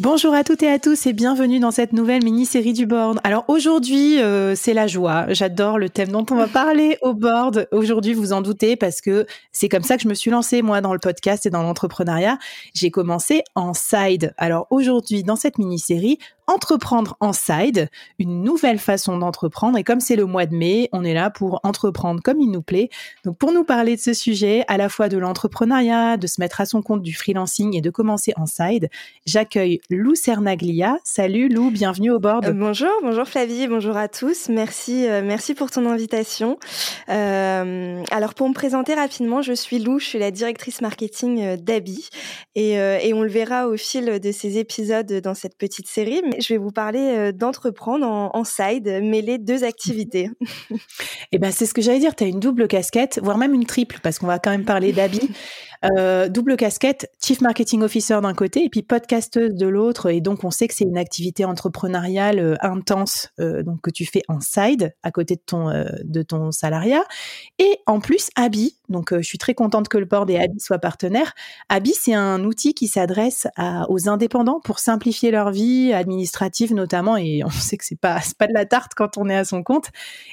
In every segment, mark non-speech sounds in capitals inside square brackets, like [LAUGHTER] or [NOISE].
Bonjour à toutes et à tous et bienvenue dans cette nouvelle mini-série du board. Alors aujourd'hui, euh, c'est la joie. J'adore le thème dont on va parler au board. Aujourd'hui, vous en doutez parce que c'est comme ça que je me suis lancée moi dans le podcast et dans l'entrepreneuriat. J'ai commencé en side. Alors aujourd'hui, dans cette mini-série, entreprendre en side, une nouvelle façon d'entreprendre. Et comme c'est le mois de mai, on est là pour entreprendre comme il nous plaît. Donc pour nous parler de ce sujet, à la fois de l'entrepreneuriat, de se mettre à son compte du freelancing et de commencer en side, j'accueille Lou Cernaglia. Salut Lou, bienvenue au board. Euh, bonjour, bonjour Flavie, bonjour à tous. Merci, euh, merci pour ton invitation. Euh, alors pour me présenter rapidement, je suis Lou, je suis la directrice marketing d'Abi et, et on le verra au fil de ces épisodes dans cette petite série. Je vais vous parler d'entreprendre en, side, mêler deux activités. [LAUGHS] Eh ben, c'est ce que j'allais dire. Tu as une double casquette, voire même une triple, parce qu'on va quand même parler d'habits. [LAUGHS] Euh, double casquette, Chief Marketing Officer d'un côté et puis podcasteuse de l'autre. Et donc, on sait que c'est une activité entrepreneuriale euh, intense euh, donc que tu fais en side à côté de ton, de ton salariat. Et en plus, Abi, donc je suis très contente que le board et Abi soient partenaires. Abi, c'est un outil qui s'adresse aux indépendants pour simplifier leur vie administrative notamment. Et [LAUGHS] on sait que c'est pas, pas de la tarte quand on est à son compte.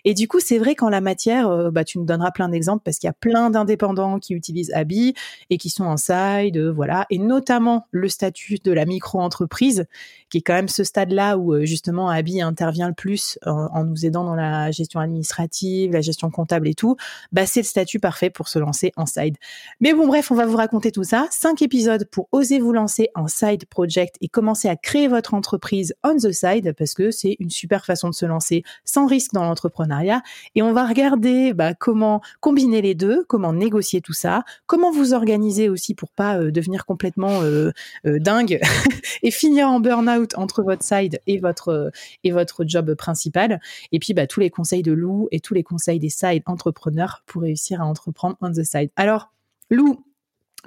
Et du coup, c'est vrai qu'en la matière, bah, tu nous donneras plein d'exemples parce qu'il y a plein d'indépendants qui utilisent Abi et qui sont en side, euh, voilà, et notamment le statut de la micro-entreprise, qui est quand même ce stade-là où euh, justement Abby intervient le plus en, nous aidant dans la gestion administrative, la gestion comptable et tout, bah c'est le statut parfait pour se lancer en side. Mais bon, bref, on va vous raconter tout ça. Cinq épisodes pour oser vous lancer en side project et commencer à créer votre entreprise on the side, parce que c'est une super façon de se lancer sans risque dans l'entrepreneuriat. Et on va regarder bah, comment combiner les deux, comment négocier tout ça, comment vous organiser aussi pour pas euh, devenir complètement euh, euh, dingue [LAUGHS] et finir en burn-out entre votre side et votre et votre job principal. Et puis bah, tous les conseils de Lou et tous les conseils des side entrepreneurs pour réussir à entreprendre on the side. Alors Lou,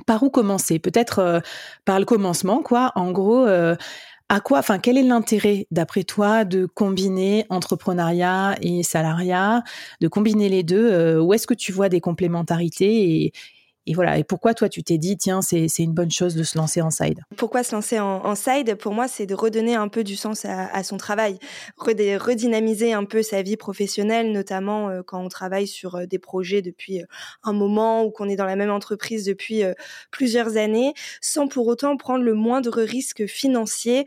par où commencer? Peut-être par le commencement, quoi. En gros, à quoi, enfin, quel est l'intérêt, d'après toi, de combiner entrepreneuriat et salariat, de combiner les deux Où est-ce que tu vois des complémentarités et, et voilà. Et pourquoi toi, tu t'es dit, tiens, c'est une bonne chose de se lancer en side? Pourquoi se lancer en, side? Pour moi, c'est de redonner un peu du sens à, son travail, redynamiser un peu sa vie professionnelle, notamment euh, quand on travaille sur euh, des projets depuis euh, un moment ou qu'on est dans la même entreprise depuis plusieurs années, sans pour autant prendre le moindre risque financier,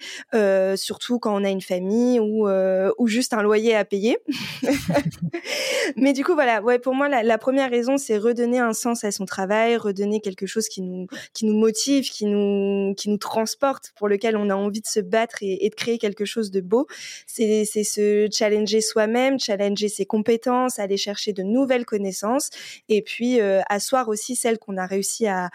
surtout quand on a une famille ou, ou juste un loyer à payer. [LAUGHS] [LAUGHS] Mais du coup, voilà, ouais, pour moi, la première raison, c'est redonner un sens à son travail redonner quelque chose qui nous qui nous motive, qui nous qui nous transporte, pour lequel on a envie de se battre et, de créer quelque chose de beau. C'est se challenger soi-même, challenger ses compétences, aller chercher de nouvelles connaissances et puis euh, asseoir aussi celles qu'on a réussi à,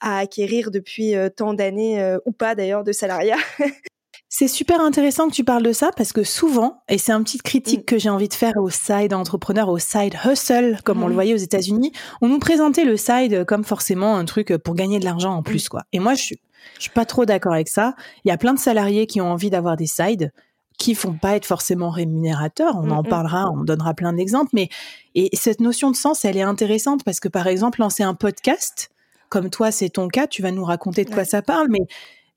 à acquérir depuis euh, tant d'années euh, ou pas d'ailleurs de salariat. [LAUGHS] C'est super intéressant que tu parles de ça parce que souvent, et c'est un petit critique mm. que j'ai envie de faire au side entrepreneur, au side hustle, comme on le mm. voyait aux États-Unis, on nous présentait le side comme forcément un truc pour gagner de l'argent en plus, mm. quoi. Et moi, je suis, je suis pas trop d'accord avec ça. Il y a plein de salariés qui ont envie d'avoir des sides qui font pas être forcément rémunérateurs. On en parlera, on donnera plein d'exemples, mais et cette notion de sens, elle est intéressante parce que par exemple, lancer un podcast, comme toi, c'est ton cas, tu vas nous raconter de quoi ça parle, mais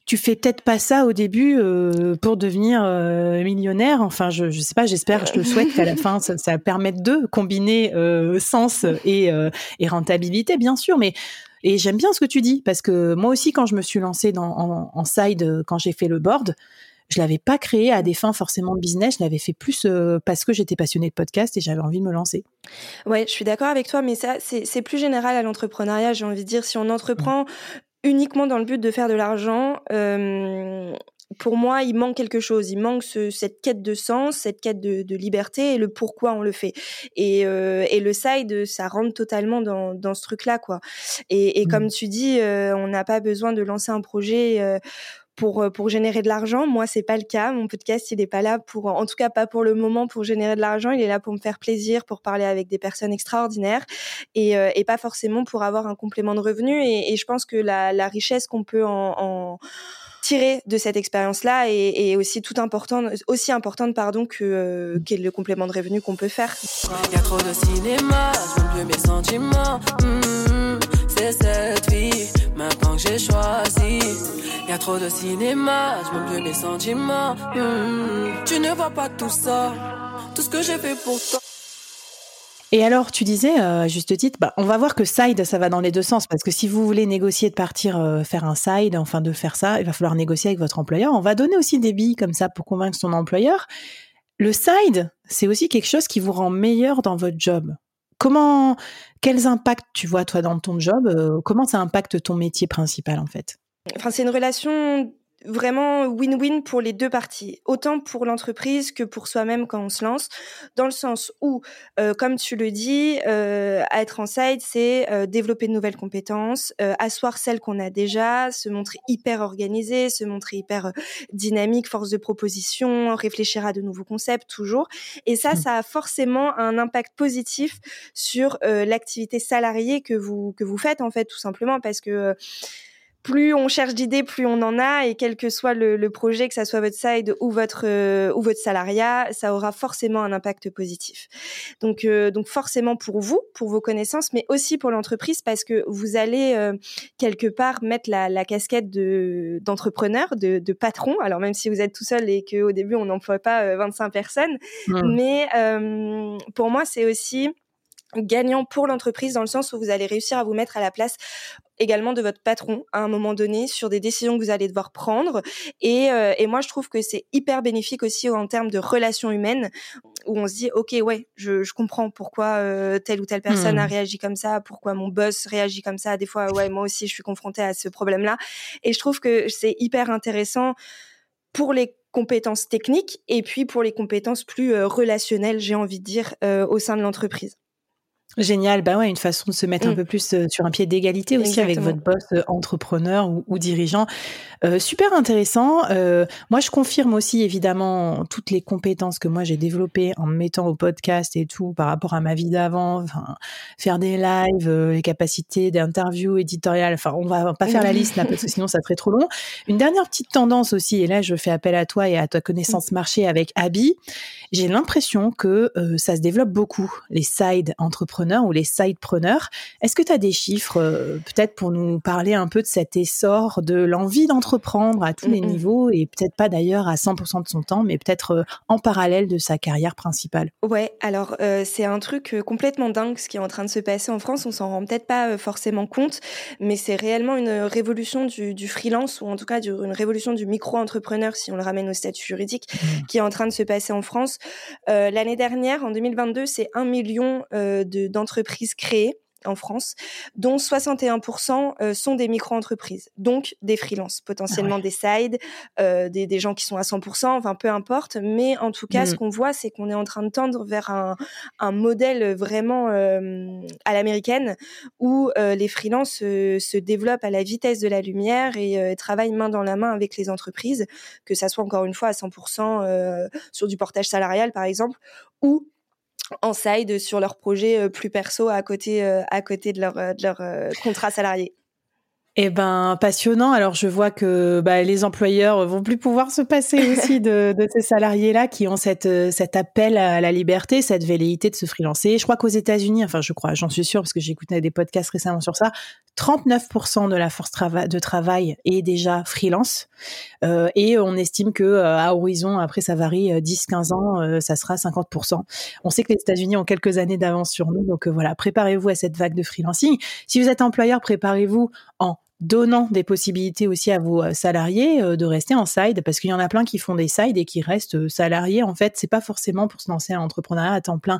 tu fais peut-être pas ça au début euh, pour devenir euh, millionnaire. Enfin, je, je sais pas, j'espère, je te souhaite qu'à la fin, ça, permette de combiner euh, sens et, rentabilité, bien sûr. Mais et j'aime bien ce que tu dis parce que moi aussi, quand je me suis lancée dans, en, side, quand j'ai fait le board, je l'avais pas créé à des fins forcément de business, je l'avais fait plus parce que j'étais passionnée de podcast et j'avais envie de me lancer. Ouais, je suis d'accord avec toi, mais ça, c'est plus général à l'entrepreneuriat, j'ai envie de dire. Si on entreprend uniquement dans le but de faire de l'argent, euh, pour moi, il manque quelque chose. Il manque cette quête de sens, cette quête de, liberté et le pourquoi on le fait. Et, euh, et le side, ça rentre totalement dans, dans ce truc-là, quoi. Et, et comme mmh. tu dis, euh, on n'a pas besoin de lancer un projet. Euh, pour pour générer de l'argent. Moi, c'est pas le cas. Mon podcast, il est pas là pour, en tout cas pas pour le moment, pour générer de l'argent. Il est là pour me faire plaisir, pour parler avec des personnes extraordinaires et, et pas forcément pour avoir un complément de revenu. Et, je pense que la, richesse qu'on peut en, tirer de cette expérience-là est, aussi tout important, aussi importante pardon que euh, le complément de revenu qu'on peut faire. Y a trop de cinéma, je mes sentiments. Hmm, c'est cette vie y a trop de cinéma, je plus mes sentiments. Hmm, tu ne vois pas tout ça, tout ce que j'ai fait pour toi. Et alors, tu disais, euh, juste titre, bah, on va voir que side, ça va dans les deux sens, parce que si vous voulez négocier de partir euh, faire un side, enfin de faire ça, il va falloir négocier avec votre employeur. On va donner aussi des billes comme ça pour convaincre son employeur. Le side, c'est aussi quelque chose qui vous rend meilleur dans votre job. Comment, quels impacts tu vois toi dans ton job euh, Comment ça impacte ton métier principal en fait? Enfin, c'est une relation vraiment win-win pour les deux parties, autant pour l'entreprise que pour soi-même quand on se lance, dans le sens où, euh, comme tu le dis, euh, être en side, c'est euh, développer de nouvelles compétences, euh, asseoir celles qu'on a déjà, se montrer hyper organisé, se montrer hyper dynamique, force de proposition, réfléchir à de nouveaux concepts toujours. Et ça, mmh. ça a forcément un impact positif sur l'activité salariée que vous que vous faites en fait, tout simplement parce que plus on cherche d'idées, plus on en a, et quel que soit le, projet, que ça soit votre side ou votre euh, ou votre salariat, ça aura forcément un impact positif. Donc euh, donc forcément pour vous, pour vos connaissances, mais aussi pour l'entreprise parce que vous allez euh, quelque part mettre la, casquette de d'entrepreneur, de, de, patron. Alors même si vous êtes tout seul et qu'au début on n'emploie pas 25 personnes, mmh. mais pour moi c'est aussi gagnant pour l'entreprise dans le sens où vous allez réussir à vous mettre à la place également de votre patron à un moment donné sur des décisions que vous allez devoir prendre. Et, euh, et moi, je trouve que c'est hyper bénéfique aussi en termes de relations humaines où on se dit, OK, ouais, je, je comprends pourquoi euh, telle ou telle personne a mmh. réagi comme ça, pourquoi mon boss réagit comme ça. Des fois, ouais, moi aussi, je suis confrontée à ce problème-là. Et je trouve que c'est hyper intéressant pour les compétences techniques et puis pour les compétences plus euh, relationnelles, j'ai envie de dire, au sein de l'entreprise. Génial, bah ouais, une façon de se mettre un mmh. peu plus euh, sur un pied d'égalité aussi avec votre boss euh, entrepreneur ou, dirigeant. Euh, super intéressant. moi, je confirme aussi évidemment toutes les compétences que moi j'ai développées en me mettant au podcast et tout par rapport à ma vie d'avant. Enfin, faire des lives, les capacités d'interview éditoriale. Enfin, on va pas faire la liste là parce que [LAUGHS] sinon ça serait trop long. Une dernière petite tendance aussi, et là je fais appel à toi et à ta connaissance mmh. marché avec Abby. J'ai l'impression que ça se développe beaucoup les side entrepreneurs ou les sidepreneurs. Est-ce que tu as des chiffres euh, peut-être pour nous parler un peu de cet essor de l'envie d'entreprendre à tous les niveaux et peut-être pas d'ailleurs à 100% de son temps, mais peut-être euh, en parallèle de sa carrière principale? Ouais, alors euh, c'est un truc complètement dingue ce qui est en train de se passer en France. On s'en rend peut-être pas forcément compte, mais c'est réellement une révolution du, freelance ou en tout cas une révolution du micro-entrepreneur si on le ramène au statut juridique mmh. qui est en train de se passer en France. L'année dernière, en 2022, c'est un million de d'entreprises créées en France, dont 61% euh, sont des micro-entreprises, donc des freelances, potentiellement ah des sides, euh, des, des, gens qui sont à 100%, enfin peu importe, mais en tout cas, ce mmh. qu'on voit, c'est qu'on est en train de tendre vers un, un modèle vraiment euh, à l'américaine, où les freelances se développent à la vitesse de la lumière et travaillent main dans la main avec les entreprises, que ça soit encore une fois à 100% sur du portage salarial, par exemple, ou en side sur leur projet euh, plus perso à côté, euh, à côté de leur, euh, de leur contrat salarié. Eh ben passionnant. Alors je vois que bah, les employeurs vont plus pouvoir se passer [LAUGHS] aussi de, de ces salariés-là qui ont cette cet appel à la liberté, cette velléité de se freelancer. Je crois qu'aux États-Unis, enfin je crois, j'en suis sûre parce que j'ai écouté des podcasts récemment sur ça, 39% de la force de travail est déjà freelance euh, et on estime que euh, à horizon, après ça varie 10-15 euh, ans, euh, ça sera 50%. On sait que les États-Unis ont quelques années d'avance sur nous, donc voilà, préparez-vous à cette vague de freelancing. Si vous êtes employeur, préparez-vous en donnant des possibilités aussi à vos salariés de rester en side, parce qu'il y en a plein qui font des sides et qui restent salariés. En fait, c'est pas forcément pour se lancer en entrepreneuriat à temps plein.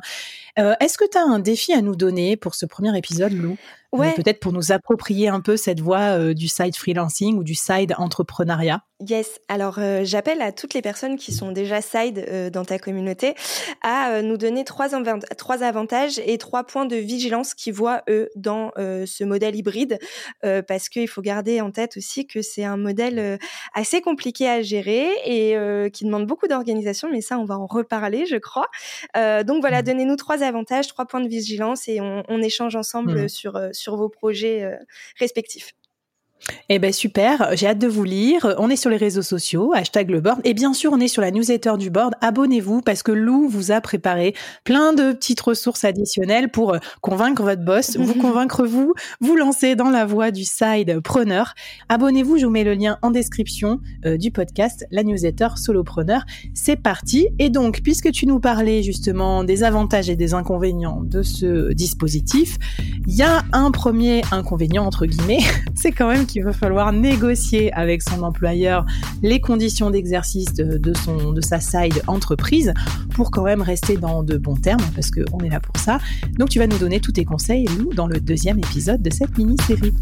Est-ce que tu as un défi à nous donner pour ce premier épisode, Lou? Ouais. Peut-être pour nous approprier un peu cette voie du side freelancing ou du side entrepreneuriat. Yes, alors euh, j'appelle à toutes les personnes qui sont déjà side euh, dans ta communauté à euh, nous donner trois, trois avantages et trois points de vigilance qu'ils voient eux dans ce modèle hybride parce qu'il faut garder en tête aussi que c'est un modèle assez compliqué à gérer et qui demande beaucoup d'organisation mais ça on va en reparler je crois. donc voilà, mmh. donnez-nous trois avantages, trois points de vigilance et on, on échange ensemble mmh. sur, sur vos projets respectifs. Eh ben super, j'ai hâte de vous lire. On est sur les réseaux sociaux, hashtag le board. Et bien sûr, on est sur la newsletter du board. Abonnez-vous parce que Lou vous a préparé plein de petites ressources additionnelles pour euh, convaincre votre boss, [LAUGHS] vous convaincre vous, vous lancer dans la voie du side preneur. Abonnez-vous, je vous mets le lien en description euh, du podcast, la newsletter solopreneur. C'est parti. Et donc, puisque tu nous parlais justement des avantages et des inconvénients de ce dispositif, il y a un premier inconvénient entre guillemets, [LAUGHS] c'est quand même qu'il va falloir négocier avec son employeur les conditions d'exercice de, sa side entreprise pour quand même rester dans de bons termes, parce qu'on est là pour ça. Donc tu vas nous donner tous tes conseils, nous, dans le deuxième épisode de cette mini-série.